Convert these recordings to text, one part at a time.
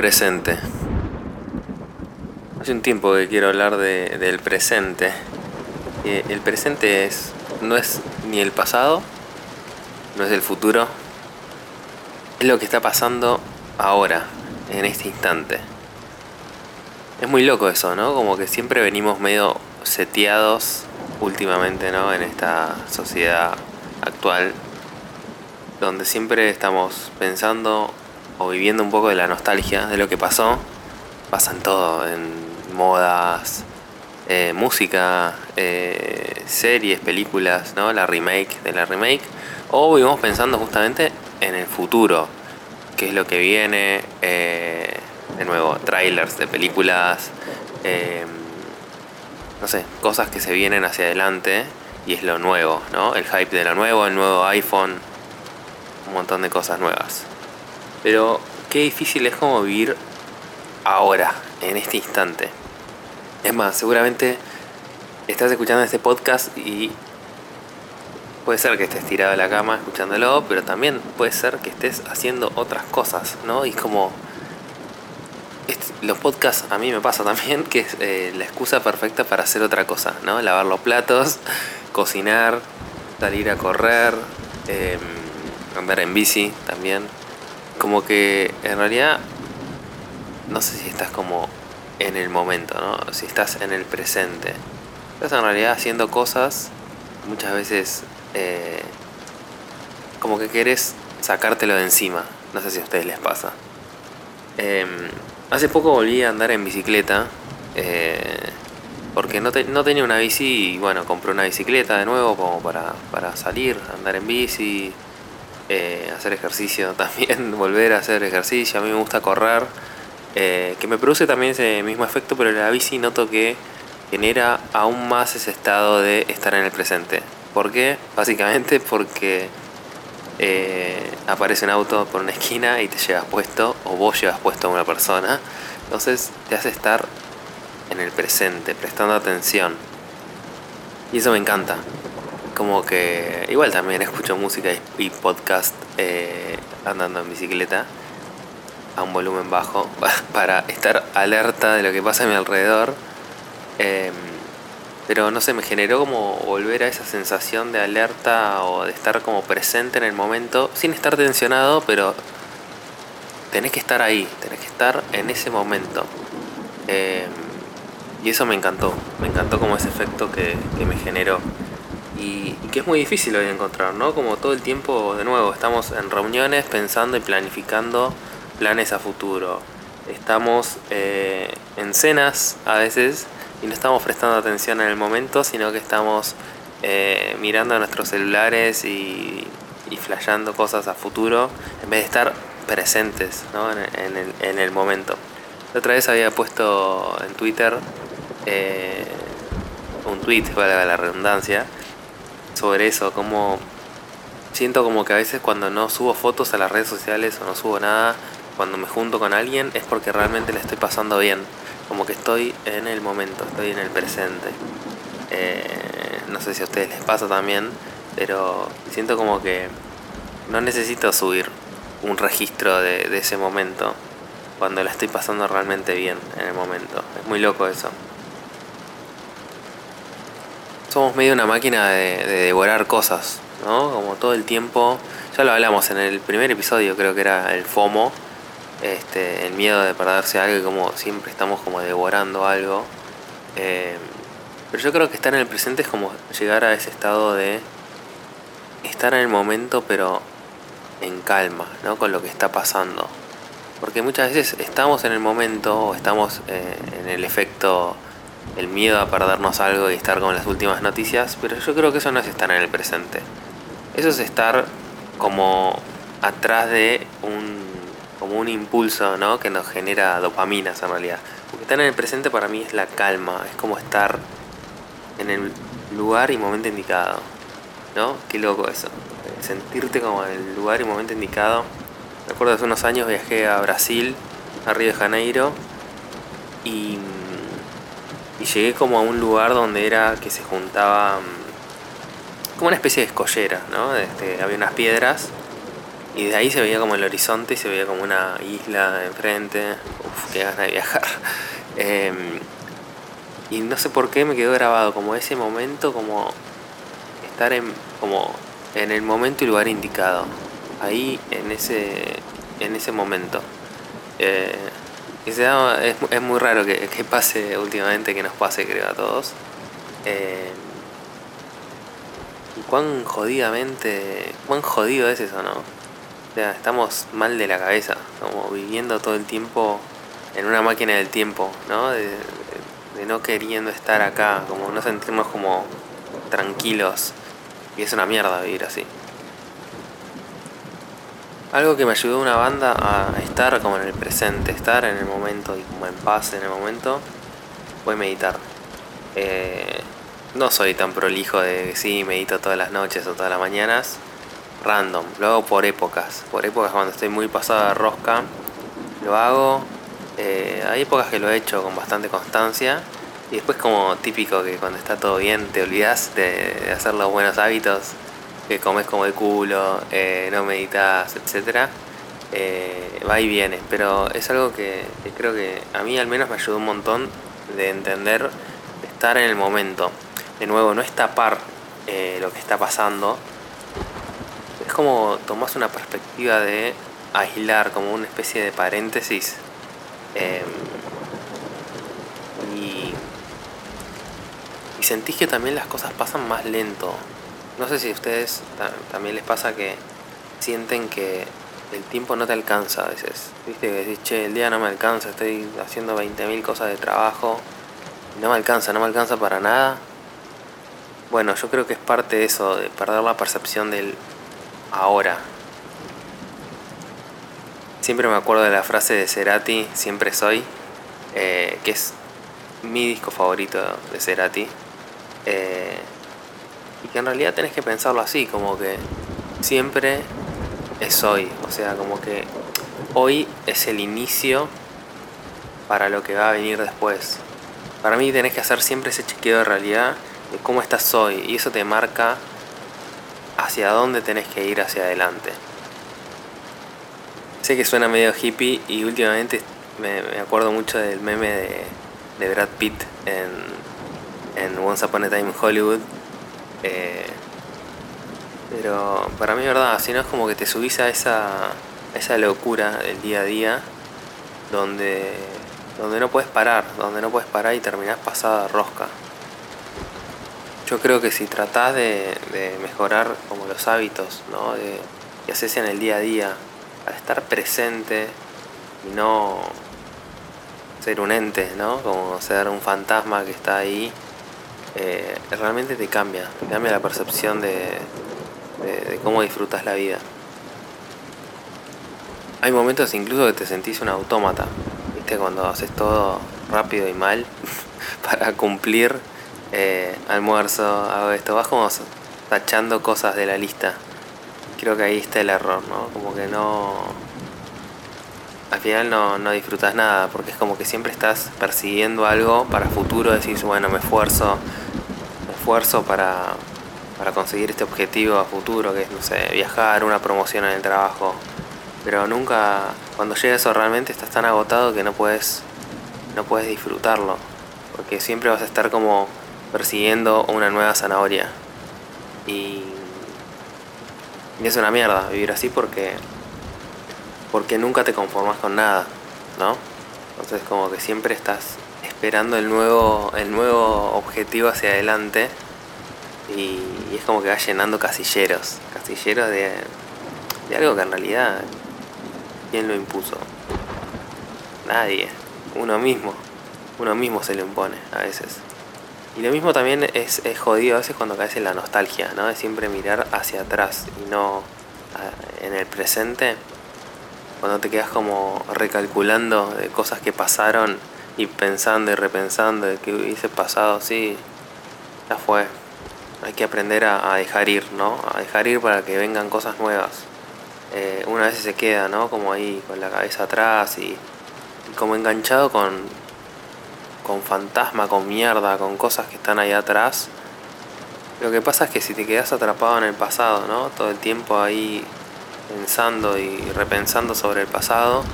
Presente. Hace un tiempo que quiero hablar de, del presente. Eh, el presente es, no es ni el pasado, no es el futuro, es lo que está pasando ahora, en este instante. Es muy loco eso, ¿no? Como que siempre venimos medio seteados últimamente, ¿no? En esta sociedad actual, donde siempre estamos pensando o viviendo un poco de la nostalgia de lo que pasó. Pasa en todo, en modas, eh, música, eh, series, películas, ¿no? La remake de la remake. O vivimos pensando justamente en el futuro, qué es lo que viene, eh, de nuevo, trailers de películas, no sé, cosas que se vienen hacia adelante y es lo nuevo, ¿no? El hype de lo nuevo, el nuevo iPhone, un montón de cosas nuevas. Pero qué difícil es como vivir ahora, en este instante. Es más, seguramente estás escuchando este podcast y puede ser que estés tirado a la cama escuchándolo, pero también puede ser que estés haciendo otras cosas, ¿no? Y como los podcasts a mí me pasa también que es eh, la excusa perfecta para hacer otra cosa, ¿no? Lavar los platos, cocinar, salir a correr, em, andar en bici también como que en realidad no sé si estás como en el momento, ¿no? Si estás en el presente. Estás en realidad haciendo cosas muchas veces eh, como que querés sacártelo de encima. No sé si a ustedes les pasa. Em, hace poco volví a andar en bicicleta. Eh, porque no, no, tenía una bici y bueno, compré una bicicleta de nuevo como para, para salir, andar en bici, eh, hacer ejercicio también, volver a hacer ejercicio. A mí me gusta correr, eh, que me produce también ese mismo efecto, pero la bici noto que genera aún más ese estado de estar en el presente. ¿Por qué? Básicamente porque eh, aparece un auto por una esquina y te llevas puesto, o vos llevas puesto a una persona. Entonces te hace estar en el presente, prestando atención. Y eso me encanta como que igual también escucho música y podcast eh, andando en bicicleta a un volumen bajo para estar alerta de lo que pasa a mi alrededor. Em, pero no sé, me generó como volver a esa sensación de alerta o de estar como presente en el momento, sin estar tensionado, pero tenés que estar ahí, tenés que estar en ese momento. Em, y eso me encantó, me encantó como ese efecto que, que me generó y, que es muy difícil hoy encontrar, ¿no? Como todo el tiempo, de nuevo, estamos en reuniones pensando y planificando planes a futuro. Estamos eh, en cenas a veces y no estamos prestando atención en el momento, sino que estamos eh, mirando nuestros celulares y, y flasheando cosas a futuro en vez de estar presentes ¿no? en, el, en, el, momento. La otra vez había puesto en Twitter eh, un tweet, valga la redundancia, sobre eso, como siento como que a veces cuando no subo fotos a las redes sociales o no subo nada, cuando me junto con alguien es porque realmente le estoy pasando bien, como que estoy en el momento, estoy en el presente. Eh, no sé si a ustedes les pasa también, pero siento como que no necesito subir un registro de, de ese momento cuando la estoy pasando realmente bien en el momento. Es muy loco eso somos medio una máquina de, devorar cosas, ¿no? Como todo el tiempo, ya lo hablamos en el primer episodio, creo que era el FOMO, este, el miedo de perderse algo y como siempre estamos como devorando algo. Eh, pero yo creo que estar en el presente es como llegar a ese estado de estar en el momento pero en calma, ¿no? Con lo que está pasando. Porque muchas veces estamos en el momento o estamos eh, en el efecto el miedo a perdernos algo y estar con las últimas noticias, pero yo creo que eso no es estar en el presente. Eso es estar como atrás de un, como un impulso ¿no? que nos genera dopaminas en realidad. Porque estar en el presente para mí es la calma, es como estar en el lugar y momento indicado. ¿No? Qué loco eso. Sentirte como en el lugar y momento indicado. Recuerdo hace unos años viajé a Brasil, a Río de Janeiro, y y llegué como a un lugar donde era que se juntaba mm, como una especie de escollera, ¿no? Este, había unas piedras Y de ahí se veía como el horizonte y se veía como una isla enfrente. Uf, qué ganas de viajar. Em, y no sé por qué me quedó grabado como ese momento, como estar en, como en el momento y lugar indicado. Ahí, en ese, en ese momento. Eh, y se es, es, muy raro que, que, pase últimamente, que nos pase, creo, a todos. Eh, y cuán jodidamente, cuán jodido es eso, ¿no? O sea, estamos mal de la cabeza, como viviendo todo el tiempo en una máquina del tiempo, ¿no? De, de no queriendo estar acá, como no sentirnos como tranquilos. Y es una mierda vivir así. Algo que me ayudó una banda a estar como en el presente, estar en el momento y como en paz en el momento, fue meditar. Eh, no soy tan prolijo de sí, medito todas las noches o todas las mañanas. Random, lo hago por épocas. Por épocas cuando estoy muy pasado de rosca, lo hago. Eh, hay épocas que lo he hecho con bastante constancia. Y después como típico que cuando está todo bien te olvidas de, hacer los buenos hábitos. Que comes como el culo, eh, no meditas, etc. Eh, va y viene. Pero es algo que, creo que a mí al menos me ayudó un montón de entender, de estar en el momento de nuevo, no es tapar eh, lo que está pasando. Es como tomás una perspectiva de aislar, como una especie de paréntesis. Y, y sentís que también las cosas pasan más lento. No sé si a ustedes también les pasa que sienten que el tiempo no te alcanza a veces. Viste que decís, che, el día no me alcanza, estoy haciendo 20.000 cosas de trabajo. No me alcanza, no me alcanza para nada. Bueno, yo creo que es parte de eso, de perder la percepción del ahora. Siempre me acuerdo de la frase de Cerati, siempre soy, eh, que es mi disco favorito de Cerati. Eh, y que en realidad tenés que pensarlo así, como que siempre es hoy. O sea, como que hoy es el inicio para lo que va a venir después. Para mí tenés que hacer siempre ese chequeo de realidad de cómo estás hoy y eso te marca hacia dónde tenés que ir hacia adelante. Sé que suena medio hippie y últimamente me, acuerdo mucho del meme de, de Brad Pitt en, en, Once Upon a Time in Hollywood. Eh, pero para mí, verdad, si no es como que te subís a esa, esa locura del día a día donde, donde no puedes parar, donde no puedes parar y terminás pasada rosca. Yo creo que si tratás de, mejorar como los hábitos, ¿no? De, que haces en el día a día, para estar presente y no ser un ente, ¿no? Como ser un fantasma que está ahí, eh, realmente te cambia, te cambia la percepción de, cómo disfrutas la vida. Hay momentos incluso que te sentís un autómata, ¿viste? Cuando haces todo rápido y mal para cumplir eh, almuerzo, hago esto, vas como tachando cosas de la lista. Creo que ahí está el error, ¿no? Como que no... Al final no, no disfrutas nada, porque es como que siempre estás persiguiendo algo para futuro, decís, bueno, me esfuerzo, me esfuerzo para, para conseguir este objetivo a futuro, que es, no sé, viajar, una promoción en el trabajo. Pero nunca, cuando llega eso realmente estás tan agotado que no puedes, no puedes disfrutarlo. Porque siempre vas a estar como persiguiendo una nueva zanahoria. Y, es una mierda vivir así porque porque nunca te conformas con nada, ¿no? Entonces como que siempre estás esperando el nuevo el nuevo objetivo hacia adelante y, es como que vas llenando casilleros, casilleros de, de algo que en realidad ¿quién lo impuso? Nadie, uno mismo, uno mismo se lo impone a veces. Y lo mismo también es, jodido a veces cuando caes en la nostalgia, ¿no? De siempre mirar hacia atrás y no en el presente. Cuando te quedas como recalculando de cosas que pasaron y pensando y repensando de que hubiese pasado, sí, ya fue. Hay que aprender a, dejar ir, ¿no? A dejar ir para que vengan cosas nuevas. Eh, una vez se queda, ¿no? Como ahí con la cabeza atrás y como enganchado con, con fantasma, con mierda, con cosas que están ahí atrás. Lo que pasa es que si te quedas atrapado en el pasado, ¿no? Todo el tiempo ahí pensando y repensando sobre el pasado,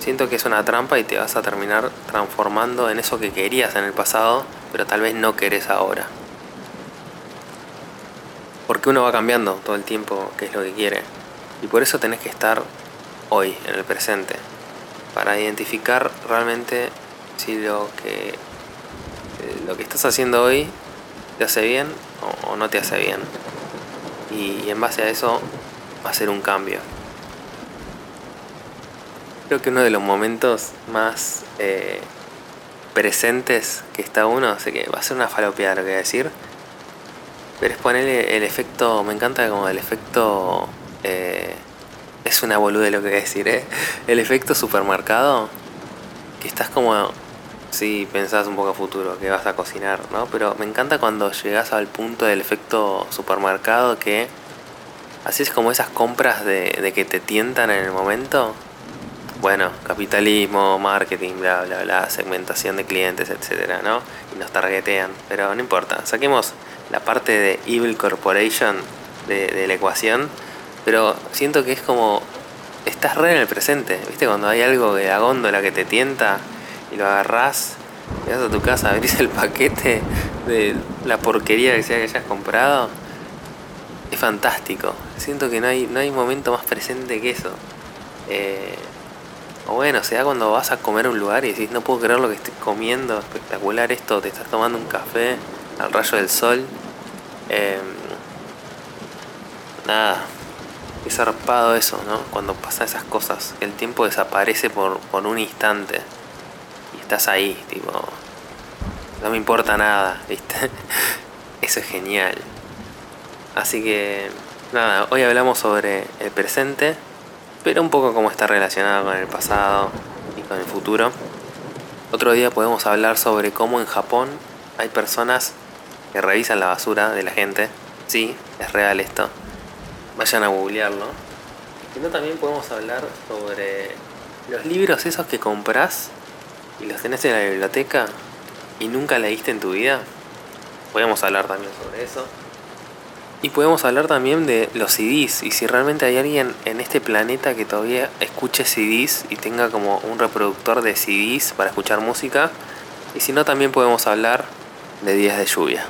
siento que es una trampa y te vas a terminar transformando en eso que querías en el pasado, pero tal vez no querés ahora. Porque uno va cambiando todo el tiempo qué es lo que quiere. Y por eso tenés que estar hoy, en el presente, para identificar realmente si lo que, eh, lo que estás haciendo hoy te hace bien o, no te hace bien. Y, en base a eso hacer un cambio. Creo que uno de los momentos más eh, presentes que está uno, sé que va a ser una falopeada lo que voy a decir, pero es ponerle el efecto, me encanta como el efecto, eh, es una bolude lo que voy a decir, ¿eh? el efecto supermercado, que estás como Sí, pensás un poco a futuro, que vas a cocinar, ¿no? Pero me encanta cuando llegas al punto del efecto supermercado que así es como esas compras de, que te tientan en el momento. Bueno, capitalismo, marketing, bla, bla, bla, segmentación de clientes, etcétera, ¿no? Y nos targetean, pero no importa. Saquemos la parte de Evil Corporation de, la ecuación, pero siento que es como estás re en el presente, ¿viste? Cuando hay algo de la góndola que te tienta y lo agarrás, llegas a tu casa, abrís el paquete de la porquería que sea que hayas comprado, es fantástico. Siento que no hay, no hay momento más presente que eso. Eh, o bueno, sea cuando vas a comer a un lugar y decís, no puedo creer lo que estoy comiendo, espectacular esto, te estás tomando un café al rayo del sol. Em, nada, es zarpado eso, ¿no? Cuando pasan esas cosas, el tiempo desaparece por, por un instante estás ahí, tipo, no me importa nada, ¿viste? Eso es genial. Así que, nada, hoy hablamos sobre el presente, pero un poco cómo está relacionado con el pasado y con el futuro. Otro día podemos hablar sobre cómo en Japón hay personas que revisan la basura de la gente. Sí, es real esto. Vayan a googlearlo. no también podemos hablar sobre los libros esos que compras y los tenés en la biblioteca y nunca leíste en tu vida, podemos hablar también sobre eso. Y podemos hablar también de los CDs y si realmente hay alguien en este planeta que todavía escuche CDs y tenga como un reproductor de CDs para escuchar música. Y si no, también podemos hablar de días de lluvia.